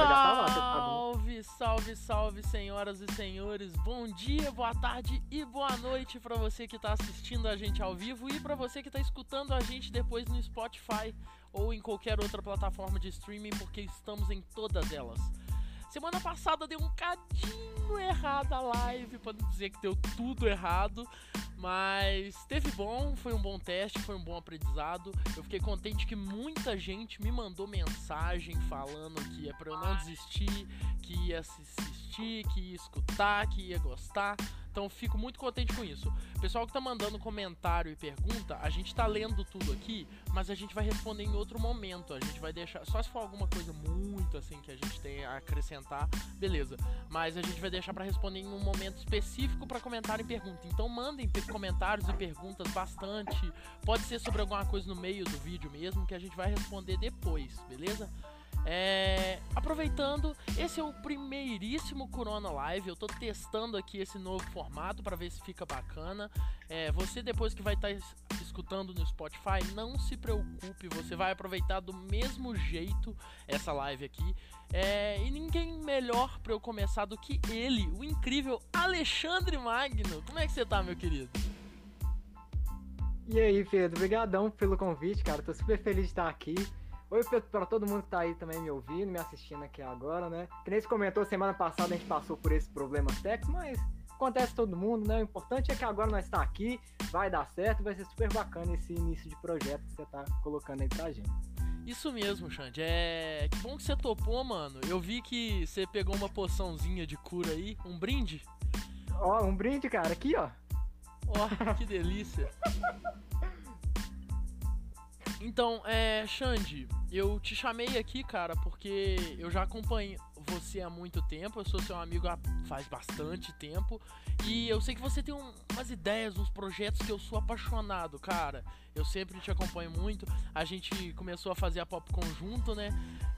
Salve, salve, salve, senhoras e senhores. Bom dia, boa tarde e boa noite para você que está assistindo a gente ao vivo e para você que está escutando a gente depois no Spotify ou em qualquer outra plataforma de streaming, porque estamos em todas elas. Semana passada deu um cadinho errado a live, para não dizer que deu tudo errado, mas teve bom, foi um bom teste, foi um bom aprendizado. Eu fiquei contente que muita gente me mandou mensagem falando que é para eu não desistir, que ia assistir, que ia escutar, que ia gostar. Então fico muito contente com isso. Pessoal que tá mandando comentário e pergunta, a gente tá lendo tudo aqui, mas a gente vai responder em outro momento. A gente vai deixar. Só se for alguma coisa muito assim que a gente tem a acrescentar, beleza. Mas a gente vai deixar para responder em um momento específico para comentário e pergunta. Então mandem comentários e perguntas bastante. Pode ser sobre alguma coisa no meio do vídeo mesmo, que a gente vai responder depois, beleza? É, aproveitando, esse é o primeiríssimo Corona Live. Eu tô testando aqui esse novo formato para ver se fica bacana. É, você depois que vai estar tá escutando no Spotify, não se preocupe, você vai aproveitar do mesmo jeito essa live aqui. É, e ninguém melhor para eu começar do que ele, o incrível Alexandre Magno. Como é que você tá, meu querido? E aí, Pedro, obrigadão pelo convite, cara. Tô super feliz de estar aqui. Oi para todo mundo que tá aí também me ouvindo, me assistindo aqui agora, né? Que nem se comentou, semana passada a gente passou por esse problema técnico, mas acontece todo mundo, né? O importante é que agora nós está aqui, vai dar certo, vai ser super bacana esse início de projeto que você tá colocando aí pra gente. Isso mesmo, Xande. É. Que bom que você topou, mano. Eu vi que você pegou uma poçãozinha de cura aí, um brinde. Ó, um brinde, cara, aqui, ó. Ó, que delícia. Então, é, Xande, eu te chamei aqui, cara, porque eu já acompanho você há muito tempo, eu sou seu amigo há faz bastante tempo, e eu sei que você tem um, umas ideias, uns projetos que eu sou apaixonado, cara. Eu sempre te acompanho muito. A gente começou a fazer a Popcon junto, né?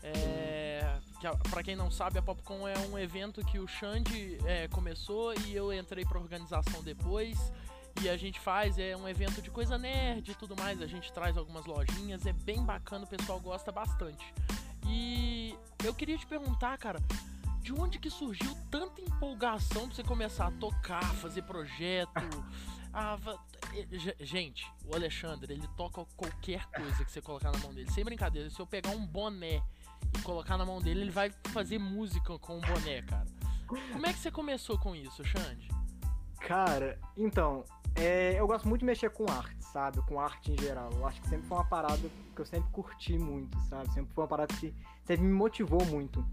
É, que, pra quem não sabe, a Popcon é um evento que o Xande é, começou e eu entrei pra organização depois e a gente faz, é um evento de coisa nerd e tudo mais, a gente traz algumas lojinhas, é bem bacana, o pessoal gosta bastante. E eu queria te perguntar, cara, de onde que surgiu tanta empolgação pra você começar a tocar, fazer projeto? Ah, gente, o Alexandre, ele toca qualquer coisa que você colocar na mão dele. Sem brincadeira, se eu pegar um boné e colocar na mão dele, ele vai fazer música com o boné, cara. Como é que você começou com isso, Xande? Cara, então, é, eu gosto muito de mexer com arte, sabe? Com arte em geral. Eu acho que sempre foi uma parada que eu sempre curti muito, sabe? Sempre foi uma parada que sempre me motivou muito.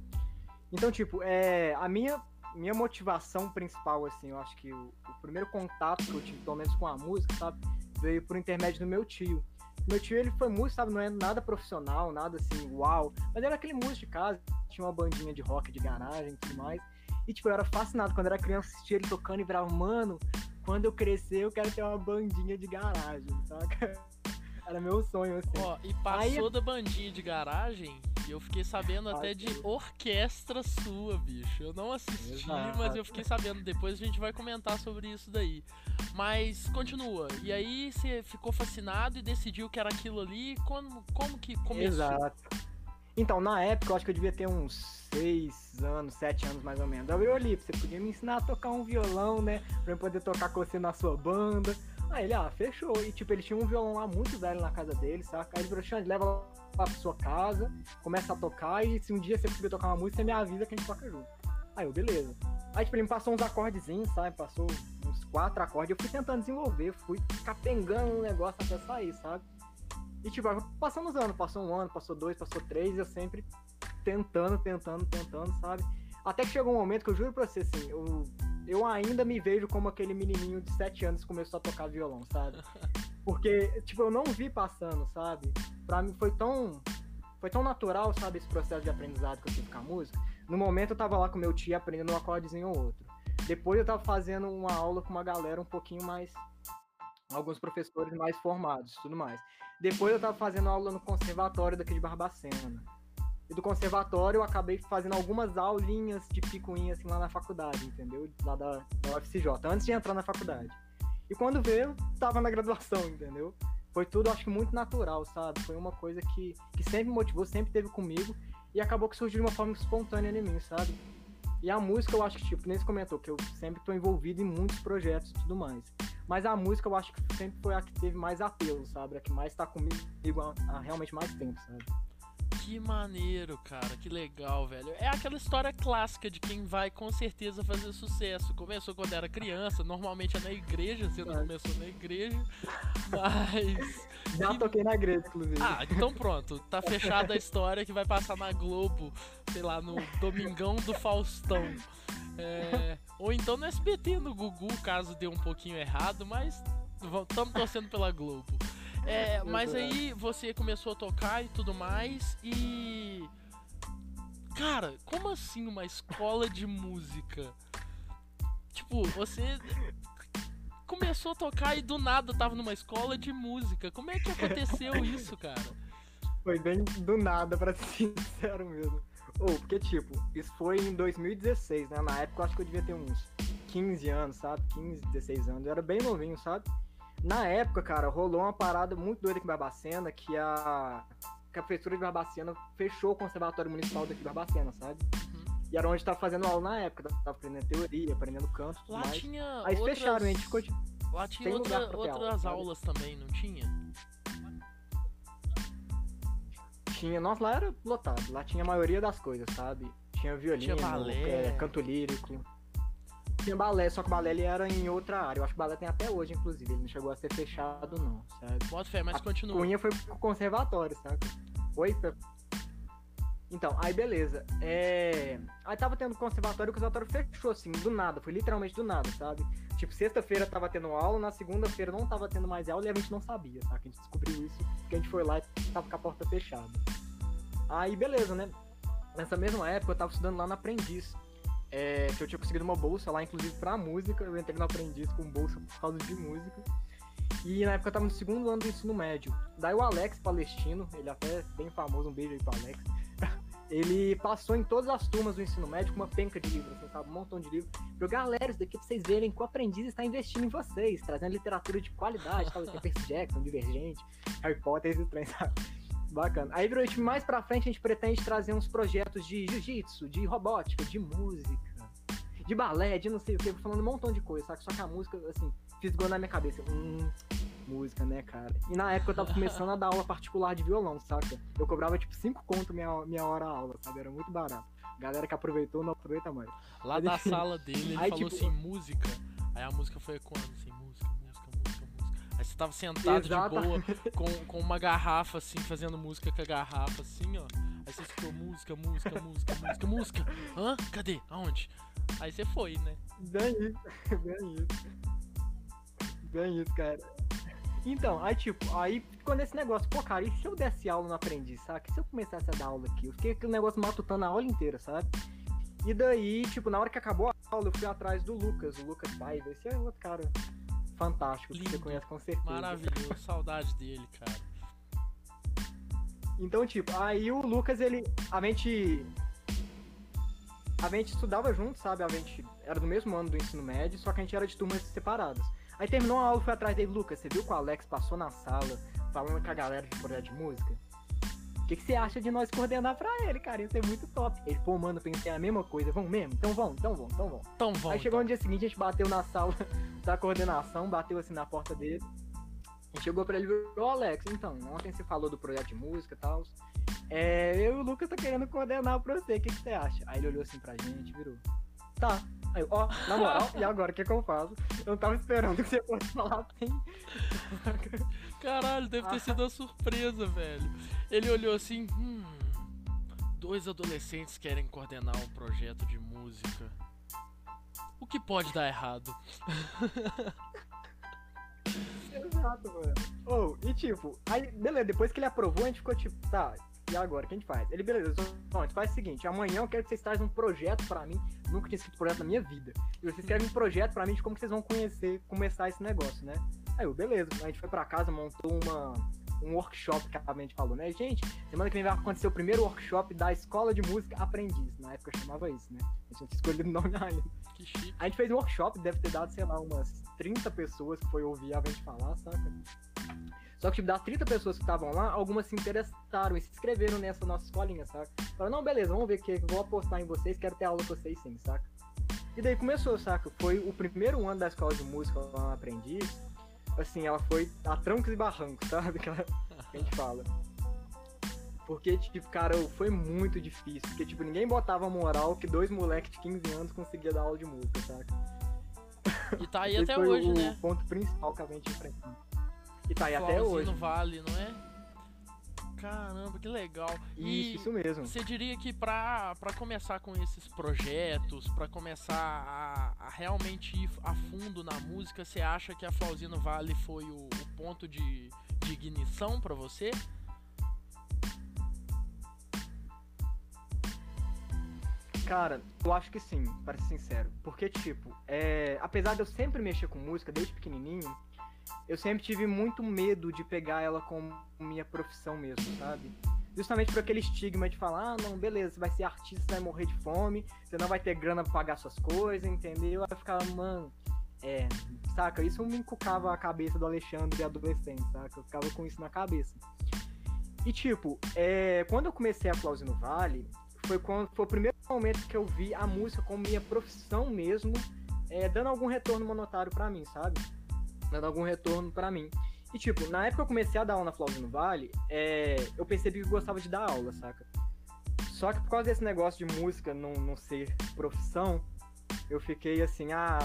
Então, tipo, é, a minha, minha motivação principal, assim, eu acho que o, o primeiro contato que eu tive, pelo menos com a música, sabe? Veio por intermédio do meu tio. Meu tio, ele foi músico, sabe? Não é nada profissional, nada assim, uau. Mas era aquele músico de casa, tinha uma bandinha de rock de garagem e tudo mais. E, tipo, eu era fascinado. Quando eu era criança, assistia ele tocando e virava, mano, quando eu crescer, eu quero ter uma bandinha de garagem, saca? Era meu sonho, assim. Ó, e passou Aí... da bandinha de garagem e eu fiquei sabendo até de orquestra sua, bicho. Eu não assisti, Exato. mas eu fiquei sabendo. Depois a gente vai comentar sobre isso daí. Mas continua. E aí você ficou fascinado e decidiu que era aquilo ali. Como, como que começou? Exato. Então, na época, eu acho que eu devia ter uns seis anos, sete anos mais ou menos. Aí eu olhei, você podia me ensinar a tocar um violão, né? Pra eu poder tocar com você na sua banda. Aí ele, ah, fechou. E tipo, ele tinha um violão lá muito velho na casa dele, saca? Aí ele falou, Xande, leva lá pra sua casa, começa a tocar e se um dia você conseguir tocar uma música, você me avisa que a gente toca junto. Aí eu, beleza. Aí tipo, ele me passou uns acordezinhos, sabe? Passou uns quatro acordes. Eu fui tentando desenvolver, fui capengando o negócio até sair, sabe? E tipo, passando os anos, passou um ano, passou dois, passou três, e eu sempre tentando, tentando, tentando, sabe? Até que chegou um momento que eu juro pra você, assim, eu, eu ainda me vejo como aquele menininho de 7 anos que começou a tocar violão, sabe? Porque, tipo, eu não vi passando, sabe? Pra mim foi tão. Foi tão natural, sabe, esse processo de aprendizado que eu tive com a música. No momento eu tava lá com meu tio aprendendo um acordezinho ou outro. Depois eu tava fazendo uma aula com uma galera um pouquinho mais. Alguns professores mais formados tudo mais. Depois eu tava fazendo aula no conservatório daqui de Barbacena e do conservatório eu acabei fazendo algumas aulinhas de picuinha assim lá na faculdade, entendeu? Lá da, da UFCJ, antes de entrar na faculdade. E quando veio, tava na graduação, entendeu? Foi tudo, acho que muito natural, sabe? Foi uma coisa que, que sempre motivou, sempre teve comigo. E acabou que surgiu de uma forma espontânea em mim, sabe? E a música, eu acho que, tipo, nem se comentou, que eu sempre tô envolvido em muitos projetos e tudo mais. Mas a música, eu acho que sempre foi a que teve mais apelo, sabe? A que mais tá comigo há, há realmente mais tempo, sabe? Que maneiro, cara, que legal, velho. É aquela história clássica de quem vai com certeza fazer sucesso. Começou quando era criança, normalmente é na igreja, você não começou na igreja, mas. Já toquei na igreja, inclusive. Ah, então pronto, tá fechada a história que vai passar na Globo, sei lá, no Domingão do Faustão. É... Ou então no SBT, no Gugu, caso dê um pouquinho errado, mas estamos torcendo pela Globo. É, mas aí você começou a tocar e tudo mais e. Cara, como assim uma escola de música? Tipo, você começou a tocar e do nada tava numa escola de música. Como é que aconteceu isso, cara? Foi bem do nada, pra ser sincero mesmo. Ou, oh, porque, tipo, isso foi em 2016, né? Na época eu acho que eu devia ter uns 15 anos, sabe? 15, 16 anos. Eu era bem novinho, sabe? Na época, cara, rolou uma parada muito doida aqui em Barbacena, que a, que a prefeitura de Barbacena fechou o conservatório municipal daqui de Barbacena, sabe? Uhum. E era onde tava fazendo aula na época, tava aprendendo teoria, aprendendo canto, tudo Lá mais. tinha Aí outras... fecharam, a gente ficou tipo, Lá tinha outra, outras aula, aulas também, não tinha? Tinha, nossa, lá era lotado, lá tinha a maioria das coisas, sabe? Tinha violino, tinha balé. É, canto lírico tinha balé, só que o balé ele era em outra área. Eu acho que o balé tem até hoje, inclusive. Ele não chegou a ser fechado, não, sabe? Bota fé, mas a continua. Cunha foi pro conservatório, sabe? Foi? Então, aí beleza. É... Aí tava tendo conservatório, o conservatório fechou, assim, do nada. Foi literalmente do nada, sabe? Tipo, sexta-feira tava tendo aula, na segunda-feira não tava tendo mais aula e a gente não sabia, tá? Que a gente descobriu isso, porque a gente foi lá e tava com a porta fechada. Aí beleza, né? Nessa mesma época eu tava estudando lá no Aprendiz é, que eu tinha conseguido uma bolsa lá, inclusive pra música. Eu entrei no aprendiz com bolsa por causa de música. E na época eu tava no segundo ano do ensino médio. Daí o Alex Palestino, ele até é bem famoso, um beijo aí pro Alex. ele passou em todas as turmas do ensino médio com uma penca de livros, assim, sabe? Um montão de livros. Pra galera, isso daqui pra vocês verem que o aprendiz está investindo em vocês, trazendo literatura de qualidade, tal, tem Percy Jackson, Divergente, Harry Potter, esses trem, sabe? Bacana. Aí, virou mais pra frente, a gente pretende trazer uns projetos de jiu-jitsu, de robótica, de música, de balé, de não sei o que, falando um montão de coisa, sabe? Só que a música, assim, fisgou na minha cabeça. Hum, música, né, cara? E na época eu tava começando a dar aula particular de violão, saca? Eu cobrava, tipo, 5 conto minha, minha hora aula, sabe? Era muito barato. Galera que aproveitou, não aproveita mais. Lá Mas, da enfim, sala dele, ele aí, falou tipo... assim, música. Aí a música foi ecoando, assim, você tava sentado Exatamente. de boa, com, com uma garrafa, assim, fazendo música com a garrafa, assim, ó. Aí você escutou música, música, música, música, música. Hã? Cadê? Aonde? Aí você foi, né? Bem isso, bem isso. Bem isso, cara. Então, aí tipo, aí ficou nesse negócio, pô, cara, e se eu desse aula no aprendiz, sabe? Se eu começasse a dar aula aqui? Eu fiquei aquele negócio matutando a aula inteira, sabe? E daí, tipo, na hora que acabou a aula, eu fui atrás do Lucas, o Lucas Paiva. Esse é outro cara fantástico Lindo, que você conhece com certeza. Maravilhoso, saudade dele, cara. Então, tipo, aí o Lucas, ele. A gente. A gente estudava junto, sabe? A gente era do mesmo ano do ensino médio, só que a gente era de turmas separadas. Aí terminou a aula, fui atrás dele, Lucas, você viu que o Alex passou na sala falando com a galera de projeto de música? O que, que você acha de nós coordenar pra ele, cara? Isso é muito top. Ele, pô, mano, pensei a mesma coisa. Vamos mesmo? Então vamos, então vamos, então vamos. Então vamos. Aí chegou então. no dia seguinte, a gente bateu na sala da coordenação, bateu assim na porta dele. A gente chegou pra ele e falou, Alex, então, ontem você falou do projeto de música e tal. É, eu e o Lucas tá querendo coordenar pra você, o que, que você acha? Aí ele olhou assim pra gente, virou. Tá. Aí, ó, na moral, e agora o que, que eu faço? Eu não tava esperando que você fosse falar assim. Caralho, deve ter sido uma surpresa, velho. Ele olhou assim, hum. Dois adolescentes querem coordenar um projeto de música. O que pode dar errado? Exato, mano. Oh, e tipo, aí, beleza, depois que ele aprovou, a gente ficou tipo, tá, e agora, o que a gente faz? Ele, beleza, então, a gente faz o seguinte, amanhã eu quero que vocês trazem um projeto pra mim, nunca tinha escrito projeto na minha vida, e vocês querem um projeto pra mim de como vocês vão conhecer, começar esse negócio, né? Aí eu, beleza, a gente foi pra casa, montou uma, um workshop que a gente falou, né? Gente, semana que vem vai acontecer o primeiro workshop da Escola de Música Aprendiz. Na época eu chamava isso, né? A gente escolhido o nome ainda. Que chique. A gente fez um workshop, deve ter dado, sei lá, umas 30 pessoas que foi ouvir a gente falar, saca? Só que, tipo, das 30 pessoas que estavam lá, algumas se interessaram e se inscreveram nessa nossa escolinha, saca? Falaram, não, beleza, vamos ver o que vou apostar em vocês, quero ter aula com vocês sim, saca? E daí começou, saca? Foi o primeiro ano da escola de música lá no Aprendiz. Assim, ela foi a trancos e barrancos, sabe? Que, a gente fala. Porque, tipo, cara, foi muito difícil. Porque, tipo, ninguém botava moral que dois moleques de 15 anos conseguiam dar aula de música, saca? E tá aí até hoje, o né? o ponto principal que a gente enfrentou. E tá aí até hoje. no Vale, não é? Caramba, que legal. E Isso, isso mesmo. você diria que pra, pra começar com esses projetos, pra começar a, a realmente ir a fundo na música, você acha que a Flauzino Vale foi o, o ponto de, de ignição pra você? Cara, eu acho que sim, para ser sincero. Porque, tipo, é... apesar de eu sempre mexer com música desde pequenininho, eu sempre tive muito medo de pegar ela como minha profissão mesmo, sabe? Justamente por aquele estigma de falar, ah, não, beleza, você vai ser artista, você vai morrer de fome, você não vai ter grana pra pagar suas coisas, entendeu? Aí eu ficava, mano, é, saca? Isso me encucava a cabeça do Alexandre adolescente, saca? Eu ficava com isso na cabeça. E tipo, é, quando eu comecei a Flauzi no Vale, foi quando foi o primeiro momento que eu vi a música como minha profissão mesmo, é, dando algum retorno monetário pra mim, sabe? Dando algum retorno pra mim. E tipo, na época que eu comecei a dar aula na Flauzi no Vale, é, eu percebi que eu gostava de dar aula, saca? Só que por causa desse negócio de música não, não ser profissão, eu fiquei assim, ah,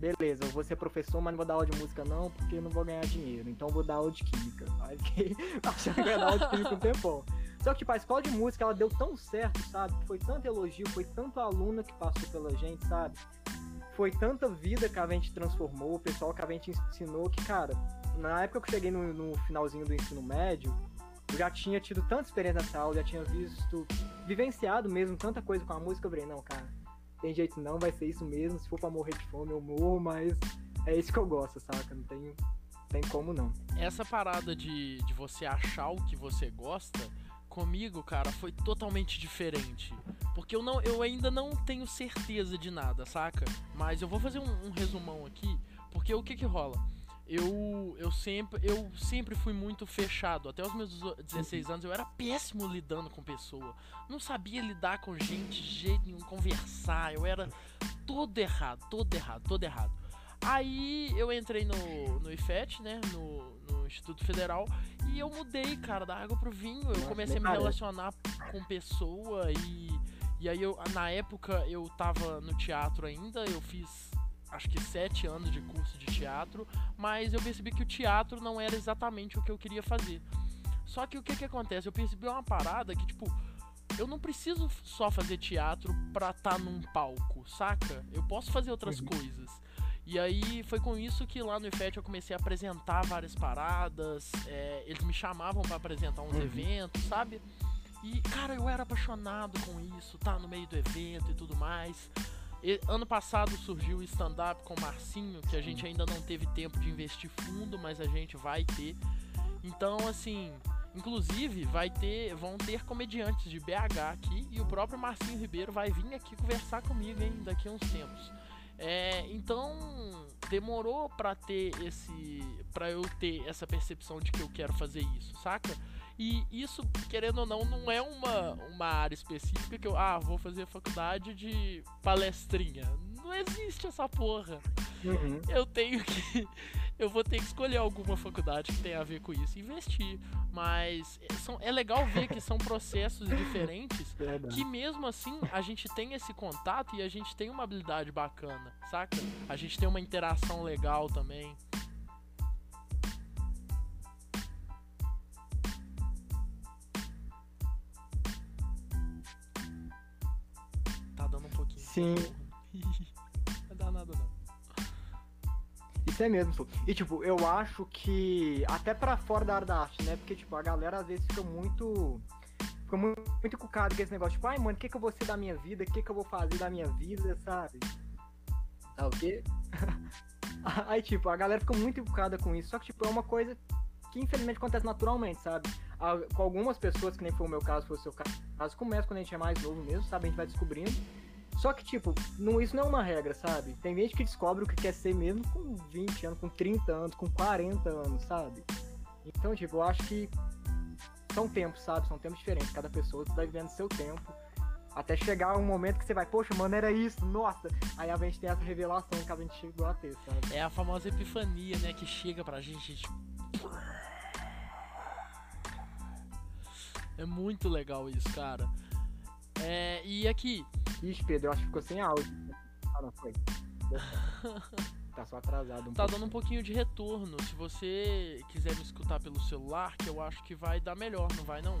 beleza, eu vou ser professor, mas não vou dar aula de música não, porque eu não vou ganhar dinheiro. Então vou dar aula de química. Aí fiquei achando que ia dar aula de química um tempão. Só que, tipo, a escola de música, ela deu tão certo, sabe? Foi tanto elogio, foi tanto aluna que passou pela gente, sabe? Foi tanta vida que a gente transformou, o pessoal que a gente ensinou, que, cara, na época que eu cheguei no, no finalzinho do ensino médio, eu já tinha tido tanta experiência nessa aula, já tinha visto, vivenciado mesmo tanta coisa com a música. Eu falei, não, cara, tem jeito não, vai ser isso mesmo. Se for pra morrer de fome, eu morro, mas é isso que eu gosto, saca? Não tem, tem como não. Essa parada de, de você achar o que você gosta, comigo, cara, foi totalmente diferente. Porque eu, não, eu ainda não tenho certeza de nada, saca? Mas eu vou fazer um, um resumão aqui, porque o que que rola? Eu, eu, sempre, eu sempre fui muito fechado. Até os meus 16 anos eu era péssimo lidando com pessoa. Não sabia lidar com gente de jeito nenhum, conversar. Eu era todo errado, todo errado, todo errado. Aí eu entrei no, no IFET, né? No, Instituto Federal. E eu mudei, cara, da água pro vinho. Eu comecei a me relacionar com pessoa e. E aí eu, na época eu tava no teatro ainda, eu fiz acho que sete anos de curso de teatro, mas eu percebi que o teatro não era exatamente o que eu queria fazer. Só que o que que acontece? Eu percebi uma parada que, tipo, eu não preciso só fazer teatro pra estar num palco, saca? Eu posso fazer outras Uhum. coisas. E aí foi com isso que lá no IFET eu comecei a apresentar várias paradas, é, eles me chamavam pra apresentar uns Uhum. eventos, sabe? E, cara, eu era apaixonado com isso, tá no meio do evento e tudo mais. E- ano passado surgiu o stand-up com o Marcinho, que a gente ainda não teve tempo de investir fundo, mas a gente vai ter. Então, assim, inclusive vai ter, vão ter comediantes de BH aqui e o próprio Marcinho Ribeiro vai vir aqui conversar comigo, hein, daqui a uns tempos. É, então demorou pra ter esse, para eu ter essa percepção de que eu quero fazer isso, saca? E isso, querendo ou não, não é uma, uma área específica que eu, ah, vou fazer faculdade de palestrinha. Não existe essa porra. Uhum. Eu tenho que. Eu vou ter que escolher alguma faculdade que tenha a ver com isso e investir. Mas é- são, é legal ver que são processos diferentes que mesmo assim a gente tem esse contato e a gente tem uma habilidade bacana, saca? A gente tem uma interação legal também. Tá dando um pouquinho. Sim. É mesmo. E tipo, eu acho que até pra fora da área da arte, né? Porque, tipo, a galera às vezes fica muito. Fica muito, muito encucado com esse negócio, tipo, ai, mano, o que, que eu vou ser da minha vida? O que, que eu vou fazer da minha vida, sabe? Tá o quê? Aí, tipo, a galera fica muito encucada com isso. Só que, tipo, é uma coisa que infelizmente acontece naturalmente, sabe? Com algumas pessoas, que nem foi o meu caso, foi o seu caso, começa quando a gente é mais novo mesmo, sabe? A gente vai descobrindo. Só que, tipo, não, isso não é uma regra, sabe? Tem gente que descobre o que quer ser mesmo com 20 anos, com 30 anos, com 40 anos, sabe? Então, tipo, eu acho que são tempos, sabe? São tempos diferentes. Cada pessoa tá vivendo seu tempo. Até chegar um momento que você vai, poxa, mano, era isso, nossa. Aí a gente tem essa revelação que a gente chegou a ter, sabe? É a famosa epifania, né? Que chega pra gente. Tipo... É muito legal isso, cara. É, e aqui. Ixi, Pedro, eu acho que ficou sem áudio. Ah, não, foi. tá só atrasado um Tá pouco. dando um pouquinho de retorno. Se você quiser me escutar pelo celular, que eu acho que vai dar melhor, não vai não?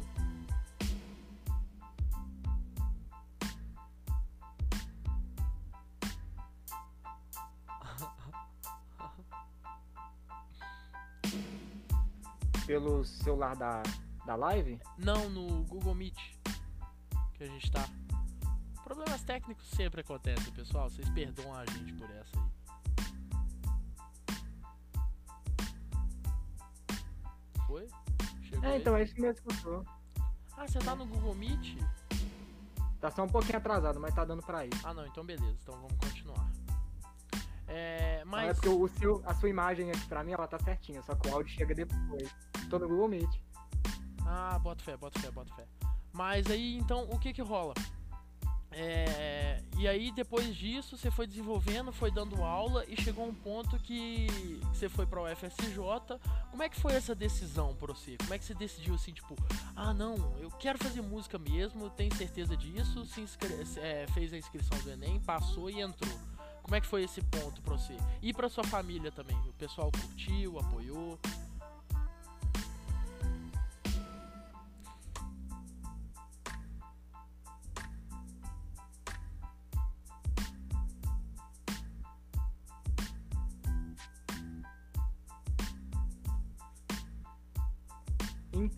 Pelo celular da, da live? Não, no Google Meet que a gente tá. Problemas técnicos sempre acontecem, pessoal. Vocês perdoam a gente por essa aí. Foi? Chegou é, aí? então é isso mesmo que eu tô. Ah, você tá no Google Meet? Tá só um pouquinho atrasado, mas tá dando pra ir. Ah, não, então beleza. Então vamos continuar. É, mas... Não, é porque o seu, a sua imagem aqui pra mim, ela tá certinha, só que o áudio chega depois. Tô no Google Meet. Ah, bota fé, bota fé, bota fé. Mas aí, então, o que que rola? É, e aí depois disso você foi desenvolvendo, foi dando aula e chegou um ponto que você foi para o FSJ. Como é que foi essa decisão para você? Como é que você decidiu assim, tipo, ah não, eu quero fazer música mesmo, tenho certeza disso, se é, fez a inscrição do Enem, passou e entrou. Como é que foi esse ponto para você? E para sua família também? O pessoal curtiu, apoiou?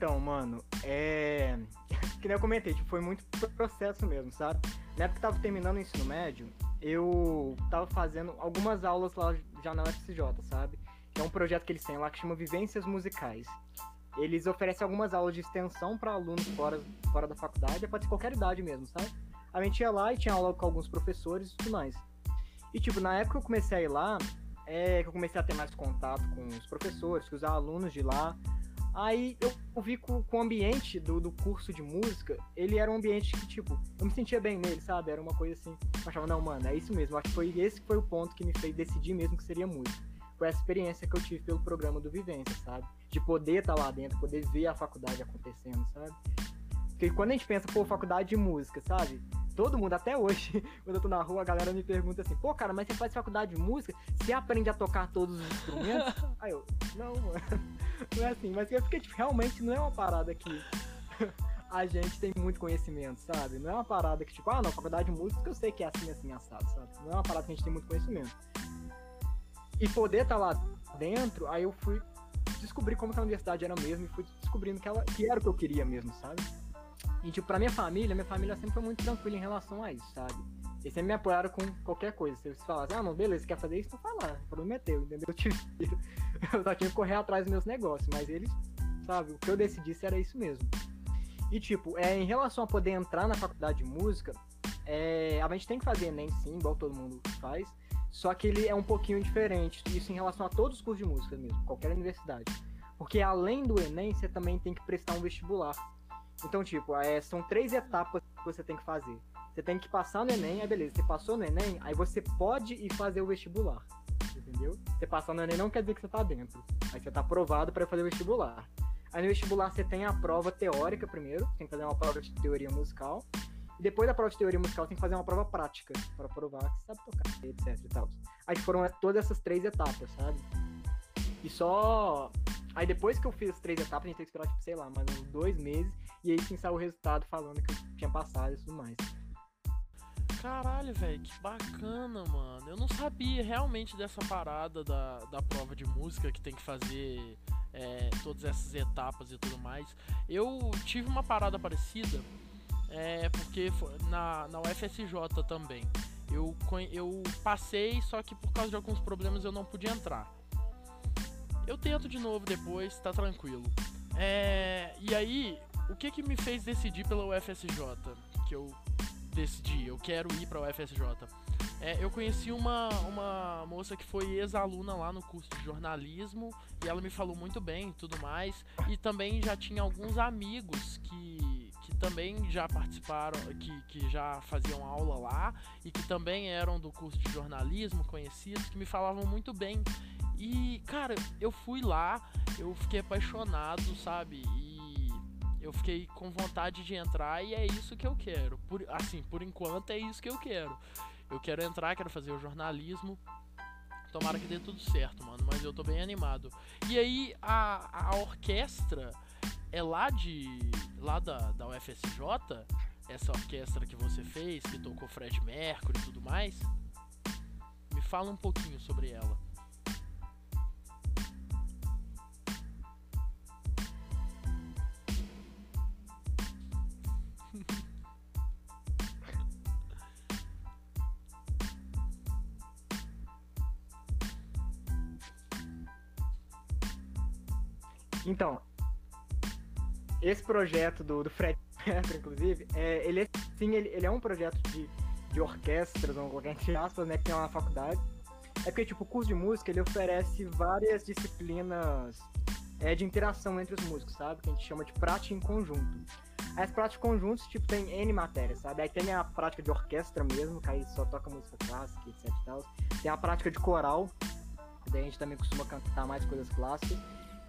Então, mano, é. Que nem eu comentei, tipo, foi muito processo mesmo, sabe? Na época que tava terminando o ensino médio, eu tava fazendo algumas aulas lá já na UFCJ, sabe? Que é um projeto que eles têm lá que chama Vivências Musicais. Eles oferecem algumas aulas de extensão para alunos fora, fora da faculdade, pode ser qualquer idade mesmo, sabe? A gente ia lá e tinha aula com alguns professores e tudo mais. E, tipo, na época que eu comecei a ir lá, é que eu comecei a ter mais contato com os professores, com os alunos de lá, Aí eu vi com, com o ambiente do, do curso de música, ele era um ambiente que, tipo, eu me sentia bem nele, sabe? Era uma coisa assim, eu achava, não, mano, é isso mesmo. Acho que foi esse foi o ponto que me fez decidir mesmo que seria música. Foi essa experiência que eu tive pelo programa do Vivência, sabe? De poder estar tá lá dentro, poder ver a faculdade acontecendo, sabe? Porque quando a gente pensa, pô, faculdade de música, sabe? todo mundo, até hoje, quando eu tô na rua, a galera me pergunta assim, pô, cara, mas você faz faculdade de música? Você aprende a tocar todos os instrumentos? Aí eu, não, mano, não é assim, mas é porque tipo, realmente não é uma parada que a gente tem muito conhecimento, sabe? Não é uma parada que, tipo, ah, não, faculdade de música eu sei que é assim, assim, assado, sabe? Não é uma parada que a gente tem muito conhecimento. E poder estar tá lá dentro, aí eu fui descobrir como que a universidade era mesmo e fui descobrindo que, ela, que era o que eu queria mesmo, sabe? E, tipo, pra minha família, minha família sempre foi muito tranquila em relação a isso, sabe? Eles sempre me apoiaram com qualquer coisa. Se eles falassem, ah, não, beleza, quer fazer isso, então falar. Prometeu, entendeu? Eu só tinha que correr atrás dos meus negócios, mas eles, sabe, o que eu decidisse era isso mesmo. E, tipo, é, em relação a poder entrar na faculdade de música, é, a gente tem que fazer Enem sim, igual todo mundo faz, só que ele é um pouquinho diferente, isso em relação a todos os cursos de música mesmo, qualquer universidade. Porque além do Enem, você também tem que prestar um vestibular. Então, tipo, é, são três etapas que você tem que fazer. Você tem que passar no Enem, aí beleza, você passou no Enem, aí você pode ir fazer o vestibular. Entendeu? Você passar no Enem não quer dizer que você tá dentro. Aí você tá aprovado para fazer o vestibular. Aí no vestibular você tem a prova teórica primeiro, tem que fazer uma prova de teoria musical. E depois da prova de teoria musical, tem que fazer uma prova prática para provar que você sabe tocar, etc e tal. Aí foram todas essas três etapas, sabe? E só. Aí depois que eu fiz as três etapas, a gente tem que esperar, tipo, sei lá, mais uns dois meses. E aí sim saiu o resultado falando que eu tinha passado e tudo mais. Caralho, velho, que bacana, mano. Eu não sabia realmente dessa parada da, da prova de música que tem que fazer é, todas essas etapas e tudo mais. Eu tive uma parada parecida, é, porque na, na UFSJ também. Eu, eu passei, só que por causa de alguns problemas eu não podia entrar. Eu tento de novo depois, tá tranquilo. É, e aí, o que que me fez decidir pela UFSJ? Que eu decidi, eu quero ir pra UFSJ. É, eu conheci uma, uma moça que foi ex-aluna lá no curso de jornalismo e ela me falou muito bem e tudo mais. E também já tinha alguns amigos que, que também já participaram, que, que já faziam aula lá e que também eram do curso de jornalismo, conhecidos, que me falavam muito bem. E, cara, eu fui lá, eu fiquei apaixonado, sabe? E eu fiquei com vontade de entrar e é isso que eu quero. Por, assim, por enquanto é isso que eu quero. Eu quero entrar, quero fazer o jornalismo. Tomara que dê tudo certo, mano. Mas eu tô bem animado. E aí, a, a orquestra é lá de. lá da, da UFSJ? Essa orquestra que você fez, que tocou Fred Mercury e tudo mais? Me fala um pouquinho sobre ela. Então, esse projeto do, do Fred Mercury, inclusive, é, ele, é, sim, ele, ele é um projeto de, de orquestras, vamos colocar entre aspas, né, que tem uma faculdade. É porque, tipo, o curso de música, ele oferece várias disciplinas é, de interação entre os músicos, sabe? Que a gente chama de prática em conjunto. As práticas conjuntos, tipo, tem N matérias, sabe? Aí tem a prática de orquestra mesmo, que aí só toca música clássica, etc e tal. Tem a prática de coral, daí a gente também costuma cantar mais coisas clássicas.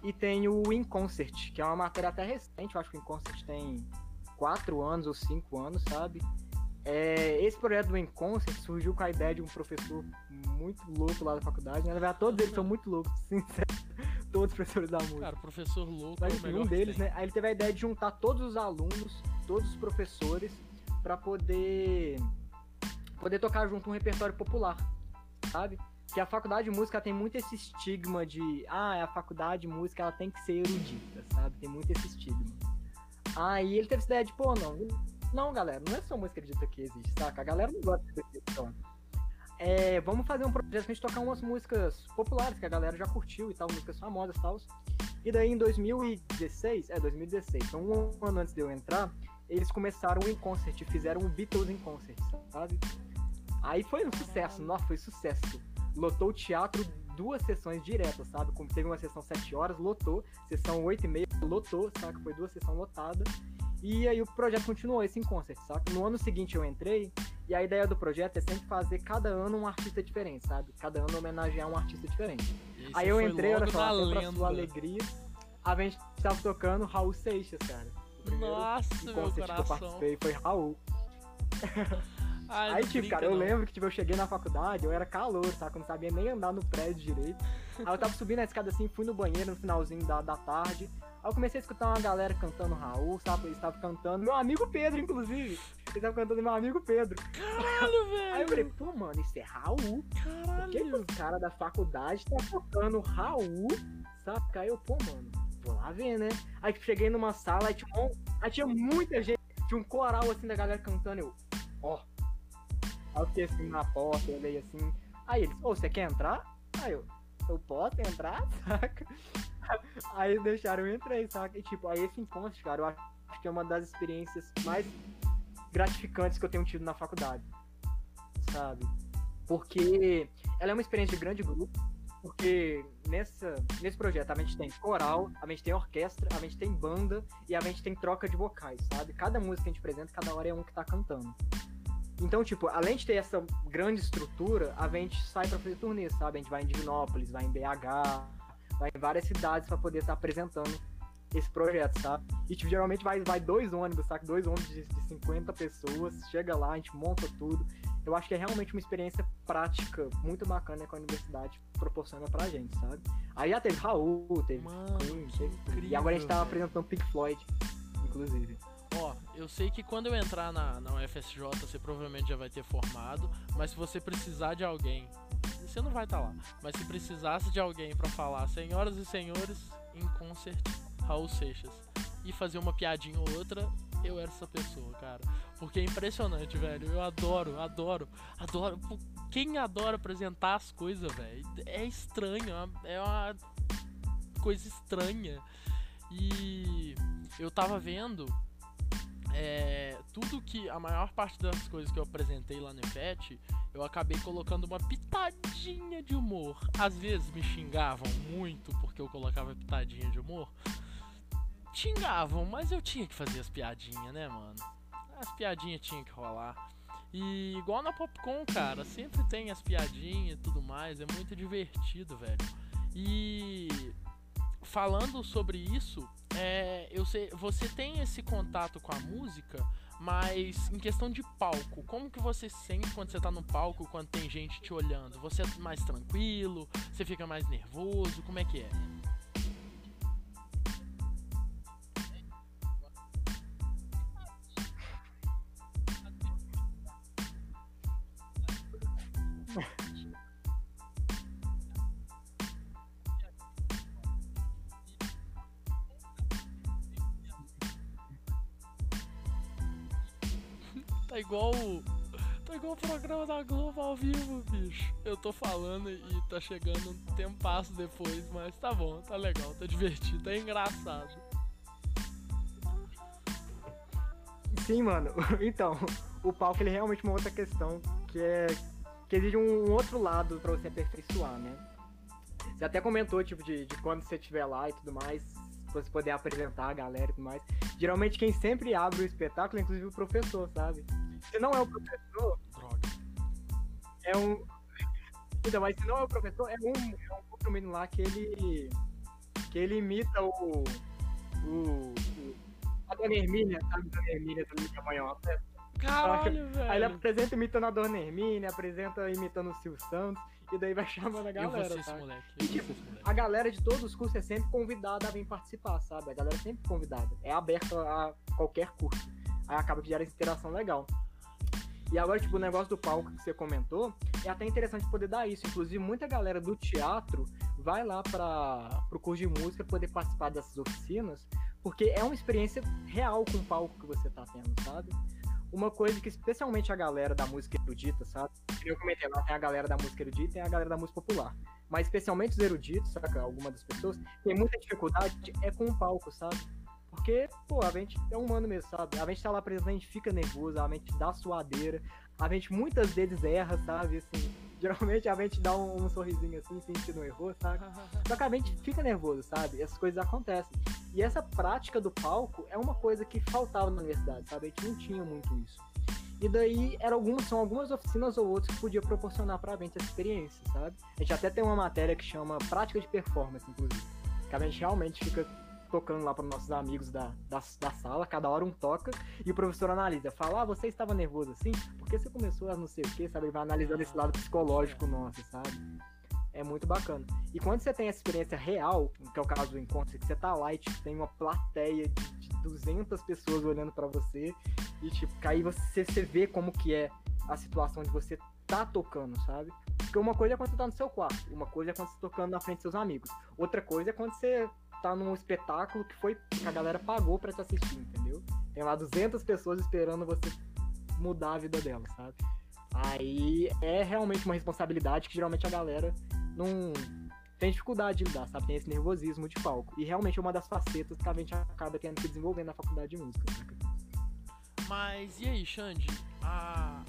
E tem o In Concert, que é uma matéria até recente, eu acho que o In Concert tem quatro anos ou cinco anos, sabe? É, esse projeto do In Concert surgiu com a ideia de um professor muito louco lá da faculdade, né? Na verdade, todos eles são muito loucos, sincero. Todos os professores da música. Cara, professor louco. Mas é o enfim, um deles, tem. né? Aí ele teve a ideia de juntar todos os alunos, todos os professores, pra poder poder tocar junto um repertório popular, sabe? Que a faculdade de música tem muito esse estigma de, ah, a faculdade de música ela tem que ser erudita, sabe? Tem muito esse estigma. Aí ele teve essa ideia de, pô, não, não, galera, não é só música erudita que existe, saca? A galera não gosta de música erudita. É, vamos fazer um projeto pra gente tocar umas músicas populares que a galera já curtiu e tal, músicas famosas e tal. E daí em 2016, é 2016, então um ano antes de eu entrar, eles começaram In Concert, fizeram o Beatles in Concert, sabe? Aí foi um sucesso, nossa, foi sucesso. Lotou o teatro duas sessões diretas, sabe? Como teve uma sessão 7 horas, lotou, sessão 8 e meia, lotou, saca? Foi duas sessões lotadas. E aí o projeto continuou, esse em concert, saca? No ano seguinte eu entrei, e a ideia do projeto é sempre fazer cada ano um artista diferente, sabe? Cada ano homenagear um artista diferente. E Aí eu entrei, olha só, pra sua alegria, a gente tava tocando Raul Seixas, cara. O Nossa, meu concert que eu coração. participei foi Raul. Ai, Aí, tipo, cara, eu não. lembro que tipo, eu cheguei na faculdade, eu era calor, sabe? Eu não sabia nem andar no prédio direito. Aí eu tava subindo a escada assim, fui no banheiro no finalzinho da, da tarde. Aí eu comecei a escutar uma galera cantando Raul, sabe? Eles estavam cantando. Meu amigo Pedro, inclusive. Eles estavam cantando meu amigo Pedro. Caralho, Aí eu velho. falei, pô, mano, isso é Raul? Por que, que Caralho. os caras da faculdade tá tocando Raul? Saca? Aí eu, pô, mano, vou lá ver, né? Aí tipo, cheguei numa sala, aí tinha, um- aí tinha muita gente, tinha um coral assim da galera cantando, eu, ó. Aí eu fiquei assim na porta, olhei assim. Aí eles, ô, você quer entrar? Aí eu, eu posso entrar, saca? Aí deixaram eu entrei, saca? E tipo, aí esse encontro, cara, eu acho que é uma das experiências mais gratificantes que eu tenho tido na faculdade, sabe? Porque ela é uma experiência de grande grupo, porque nessa, nesse projeto a gente tem coral, a gente tem orquestra, a gente tem banda e a gente tem troca de vocais, sabe? Cada música que a gente apresenta, cada hora é um que tá cantando. Então, tipo, além de ter essa grande estrutura, a gente sai pra fazer turnê, sabe? A gente vai em Divinópolis, vai em BH, vai em várias cidades pra poder estar apresentando esse projeto, sabe? E tipo, geralmente vai, vai dois ônibus, sabe? Dois ônibus de, de 50 pessoas, chega lá, a gente monta tudo. Eu acho que é realmente uma experiência prática muito bacana que a universidade proporciona pra gente, sabe? Aí já teve Raul, teve Mano, Queen, que teve... incrível, E agora a gente velho. apresentando Pink Floyd, inclusive. Eu sei que quando eu entrar na, na UFSJ, você provavelmente já vai ter formado, mas se você precisar de alguém, você não vai estar lá, mas se precisasse de alguém pra falar, senhoras e senhores, em concert, Raul Seixas, e fazer uma piadinha ou outra, eu era essa pessoa, cara. Porque é impressionante, velho. Eu adoro, adoro, adoro. Quem adora apresentar as coisas, velho? É estranho, é uma- é uma coisa estranha. E eu tava vendo é, tudo que. A maior parte das coisas que eu apresentei lá no EFET, eu acabei colocando uma pitadinha de humor. Às vezes me xingavam muito porque eu colocava pitadinha de humor. Xingavam, mas eu tinha que fazer as piadinhas, né, mano? As piadinhas tinham que rolar. E igual na Popcom, cara, sempre tem as piadinhas e tudo mais, é muito divertido, velho. E falando sobre isso, é, eu sei, você tem esse contato com a música, mas em questão de palco, como que você sente quando você tá no palco, quando tem gente te olhando? Você é mais tranquilo? Você fica mais nervoso? Como é que é? Igual. Tá igual o programa da Globo ao vivo, bicho. Eu tô falando e tá chegando um tempo passo depois, mas tá bom, tá legal, tá divertido, tá engraçado. Sim, mano. Então, o palco ele é realmente uma outra questão que é que exige um outro lado para você aperfeiçoar, né? Você até comentou, tipo, de, de quando você estiver lá e tudo mais, você poder apresentar a galera e tudo mais. Geralmente quem sempre abre o espetáculo é inclusive o professor, sabe? Se não é o professor. Droga. É um. Então, mas se não é o professor, é um, é um outro menino lá que ele. que ele imita o. o. o a Dona Hermínia, sabe? Dona Hermínia do Liga Manhã. Caralho, velho. Aí ele apresenta imitando a Dona Hermínia, apresenta imitando o Silvio Santos, e daí vai chamando a Eu vou galera. esse moleque. E, Eu vou tipo, esse moleque. A galera de todos os cursos é sempre convidada a vir participar, sabe? A galera é sempre convidada. É aberta a qualquer curso. Aí acaba que gera essa interação legal. E agora, tipo, o negócio do palco que você comentou, é até interessante poder dar isso. Inclusive, muita galera do teatro vai lá para pro curso de música poder participar dessas oficinas, porque é uma experiência real com o palco que você tá tendo, sabe? Uma coisa que especialmente a galera da música erudita, sabe? Eu comentei, lá tem a galera da música erudita e a galera da música popular. Mas especialmente os eruditos, saca? Algumas das pessoas, tem muita dificuldade é com o palco, sabe? Porque, pô, a gente é humano mesmo, sabe? A gente tá lá gente fica nervoso, a gente dá suadeira, a gente muitas vezes erra, sabe? Assim, geralmente a gente dá um, um sorrisinho assim, que não errou, sabe? Só que a gente fica nervoso, sabe? Essas coisas acontecem. E essa prática do palco é uma coisa que faltava na universidade, sabe? A gente não tinha muito isso. E daí eram algumas, são algumas oficinas ou outras que podia proporcionar pra gente essa experiência, sabe? A gente até tem uma matéria que chama Prática de Performance, inclusive. Que a gente realmente fica tocando lá para nossos amigos da, da, da sala, cada hora um toca, e o professor analisa, fala, ah, você estava nervoso assim? Porque você começou a não sei o que, sabe? Ele vai analisando esse lado psicológico nosso, sabe? É muito bacana. E quando você tem essa experiência real, que é o caso do encontro, que você tá lá e tipo, tem uma plateia de, de 200 pessoas olhando para você, e tipo, aí você, você vê como que é a situação de você tá tocando, sabe? Porque uma coisa é quando você tá no seu quarto, uma coisa é quando você tá tocando na frente dos seus amigos, outra coisa é quando você tá num espetáculo que foi que a galera pagou para te assistir, entendeu? Tem lá 200 pessoas esperando você mudar a vida delas, sabe? Aí é realmente uma responsabilidade que geralmente a galera não tem dificuldade de lidar, sabe? Tem esse nervosismo de palco. E realmente é uma das facetas que a gente acaba tendo que desenvolver na faculdade de música. saca? Mas e aí, Xande? Ah,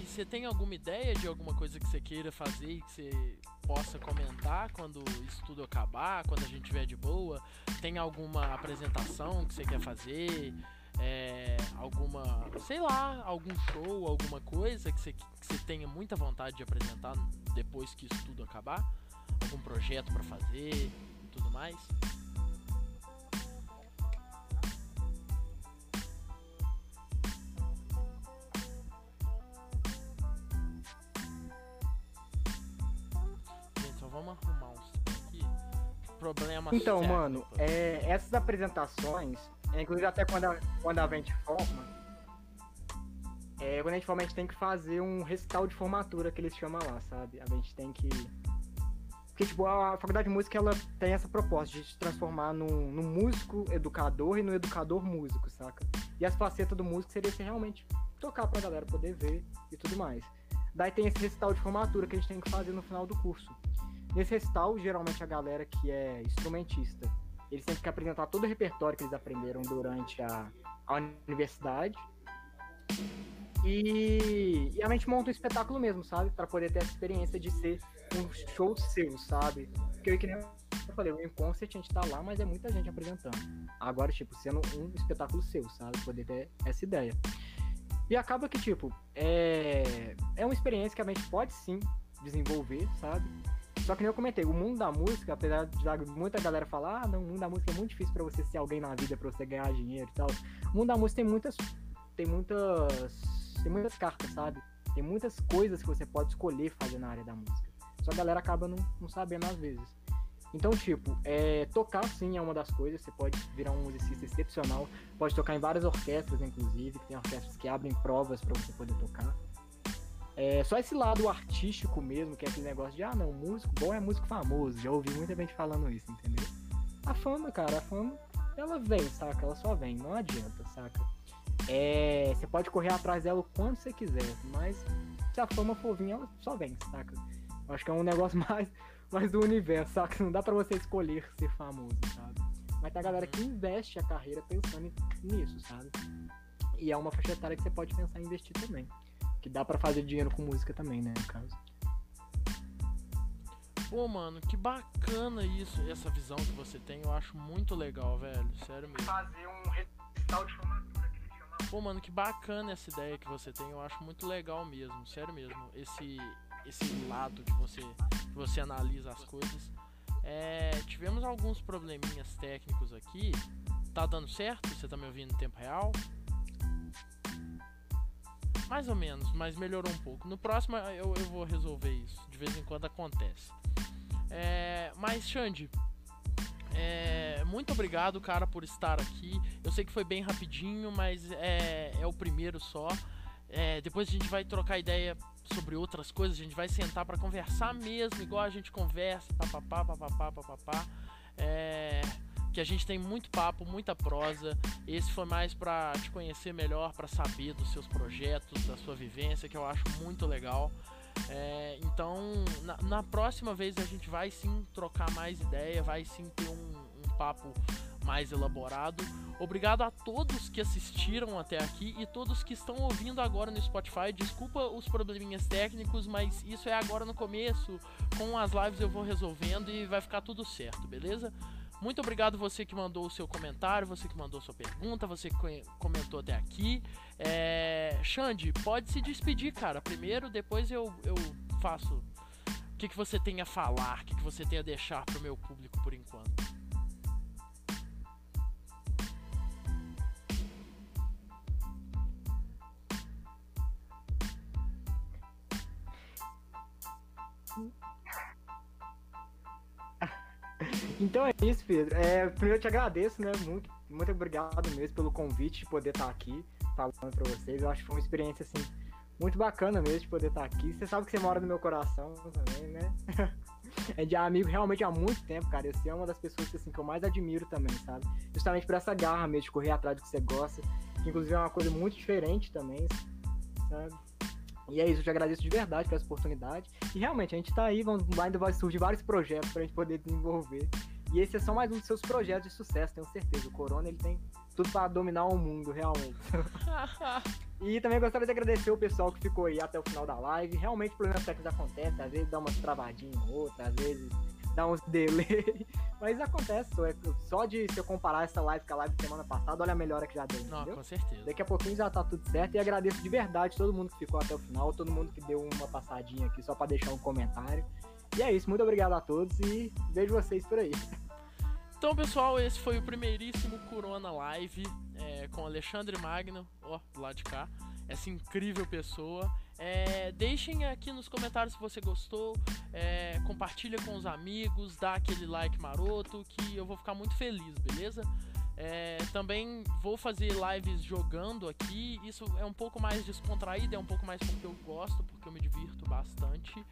e você tem alguma ideia de alguma coisa que você queira fazer e que você possa comentar quando isso tudo acabar, quando a gente tiver de boa? Tem alguma apresentação que você quer fazer? É, alguma, sei lá, algum show, alguma coisa que você, que você tenha muita vontade de apresentar depois que isso tudo acabar? Algum projeto pra fazer tudo mais? Vamos arrumar uns aqui. Problema Então, sério, mano, é, essas apresentações, é, inclusive até quando a, quando a gente forma, é, quando a gente forma, a gente tem que fazer um recital de formatura que eles chamam lá, sabe? A gente tem que. Porque, tipo, a faculdade de música ela tem essa proposta de se transformar num, num músico educador e no educador músico, saca? E as facetas do músico seria se realmente tocar pra galera poder ver e tudo mais. Daí tem esse recital de formatura que a gente tem que fazer no final do curso. Nesse recital, geralmente a galera que é instrumentista eles têm que apresentar todo o repertório que eles aprenderam durante a, a universidade. E, e a gente monta um espetáculo mesmo, sabe? Para poder ter essa experiência de ser um show seu, sabe? Porque que nem eu falei, o Inconcert a gente tá lá, mas é muita gente apresentando. Agora, tipo, sendo um espetáculo seu, sabe? Poder ter essa ideia. E acaba que, tipo, é, é uma experiência que a gente pode sim desenvolver, sabe? Só que nem eu comentei, o mundo da música, apesar de muita galera falar, ah, não, o mundo da música é muito difícil para você ser alguém na vida, para você ganhar dinheiro e tal. O mundo da música tem muitas tem muitas tem muitas cartas, sabe? Tem muitas coisas que você pode escolher fazer na área da música. Só a galera acaba não, não sabendo às vezes. Então, tipo, é, tocar sim é uma das coisas. Você pode virar um musicista excepcional. Pode tocar em várias orquestras, inclusive. Tem orquestras que abrem provas para você poder tocar. É, só esse lado artístico mesmo, que é aquele negócio de, ah, não, músico bom é músico famoso. Já ouvi muita gente falando isso, entendeu? A fama, cara, a fama, ela vem, saca? Ela só vem, não adianta, saca? É, você pode correr atrás dela o quanto você quiser, mas se a fama for vir, ela só vem, saca? Eu acho que é um negócio mais, mais do universo, saca? Não dá pra você escolher ser famoso, sabe? Mas tem a galera que investe a carreira pensando nisso, sabe? E é uma faixa etária que você pode pensar em investir também. Que dá para fazer dinheiro com música também, né, no caso. Pô, mano, que bacana isso, essa visão que você tem. Eu acho muito legal, velho. Sério mesmo. Fazer um recital de formatura que ele chama. Pô, mano, que bacana essa ideia que você tem. Eu acho muito legal mesmo. Sério mesmo. Esse, esse lado que você, que você analisa as coisas. É, tivemos alguns probleminhas técnicos aqui. Tá dando certo? Você tá me ouvindo em tempo real? Mais ou menos, mas melhorou um pouco. No próximo eu, eu vou resolver isso. De vez em quando acontece. É, mas, Xande, é, muito obrigado, cara, por estar aqui. Eu sei que foi bem rapidinho, mas é, é o primeiro só. É, depois a gente vai trocar ideia sobre outras coisas, a gente vai sentar para conversar mesmo, igual a gente conversa, papapá, papapá, papapá. É, que a gente tem muito papo, muita prosa. Esse foi mais para te conhecer melhor, para saber dos seus projetos, da sua vivência, que eu acho muito legal. É, então, na, na, próxima vez a gente vai sim trocar mais ideia, vai sim ter um, um papo mais elaborado. Obrigado a todos que assistiram até aqui e todos que estão ouvindo agora no Spotify. Desculpa os probleminhas técnicos, mas isso é agora no começo. Com as lives eu vou resolvendo e vai ficar tudo certo, beleza? Muito obrigado você que mandou o seu comentário, você que mandou sua pergunta, você que comentou até aqui. É... Xande, pode se despedir, cara. Primeiro, depois eu, eu faço. O que, que você tem a falar, o que, que você tem a deixar pro meu público por enquanto. Então é isso, Pedro. É, primeiro eu te agradeço, né? Muito, muito obrigado mesmo pelo convite de poder estar aqui falando para vocês. Eu acho que foi uma experiência assim muito bacana mesmo de poder estar aqui. Você sabe que você mora no meu coração também, né? é de amigo realmente há muito tempo, cara. Você é uma das pessoas assim, que eu mais admiro também, sabe? Justamente por essa garra mesmo de correr atrás do que você gosta, que inclusive é uma coisa muito diferente também, sabe? E é isso, eu te agradeço de verdade por essa oportunidade. E realmente, a gente tá aí, vamos, ainda vai surgir vários projetos pra gente poder desenvolver. E esse é só mais um dos seus projetos de sucesso, tenho certeza. O Corona, ele tem tudo para dominar o mundo, realmente. e também gostaria de agradecer o pessoal que ficou aí até o final da live. Realmente, problemas técnicos acontecem, às vezes dá umas travadinhas ou outra, às vezes dá uns delay. Mas acontece, só, é, só de se eu comparar essa live com a live da semana passada, olha a melhora que já deu. Não, com certeza. Daqui a pouquinho já tá tudo certo. E agradeço de verdade todo mundo que ficou até o final, todo mundo que deu uma passadinha aqui só para deixar um comentário. E é isso, muito obrigado a todos e vejo vocês por aí. Então, pessoal, esse foi o primeiríssimo Corona Live é, com Alexandre Magno, ó, do lado de cá, essa incrível pessoa. É, deixem aqui nos comentários se você gostou, é, compartilha com os amigos, dá aquele like maroto que eu vou ficar muito feliz, beleza? É, também vou fazer lives jogando aqui. Isso é um pouco mais descontraído, é um pouco mais porque eu gosto, porque eu me divirto bastante.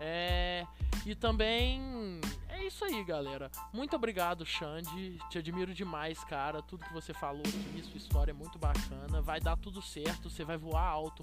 É, e também é isso aí, galera. Muito obrigado, Xande. Te admiro demais, cara. Tudo que você falou aqui, sua história é muito bacana. Vai dar tudo certo, você vai voar alto.